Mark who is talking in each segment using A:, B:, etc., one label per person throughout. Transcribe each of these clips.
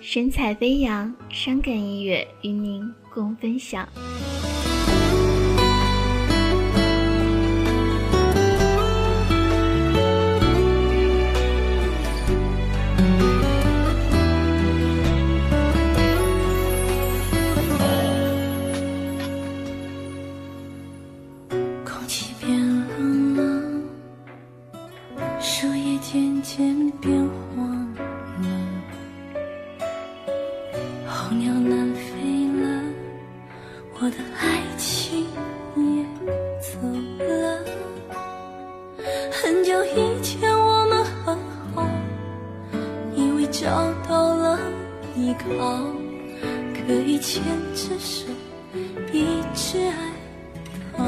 A: 神采飞扬伤感音乐与您共分享。
B: 候鸟南飞了，我的爱情也走了。很久以前我们很好，以为找到了依靠，可以牵着手，一直爱到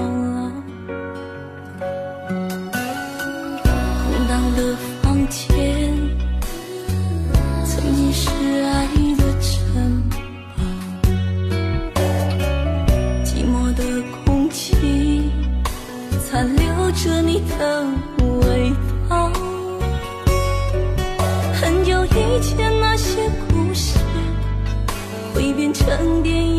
B: 你的味道。很久以前那些故事，会变成电影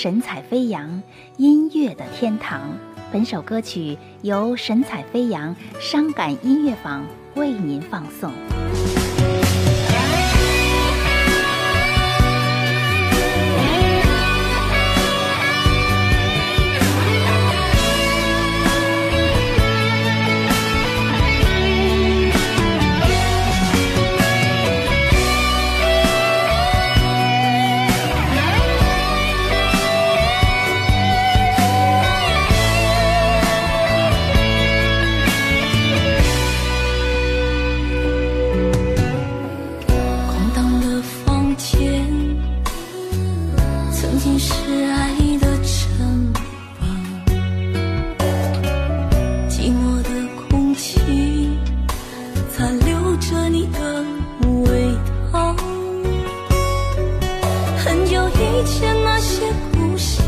C: 神采飞扬，音乐的天堂。本首歌曲由神采飞扬伤感音乐坊为您放送。
B: 以前那些故事，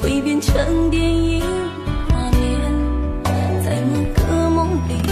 B: 会变成电影画面，在某个梦里。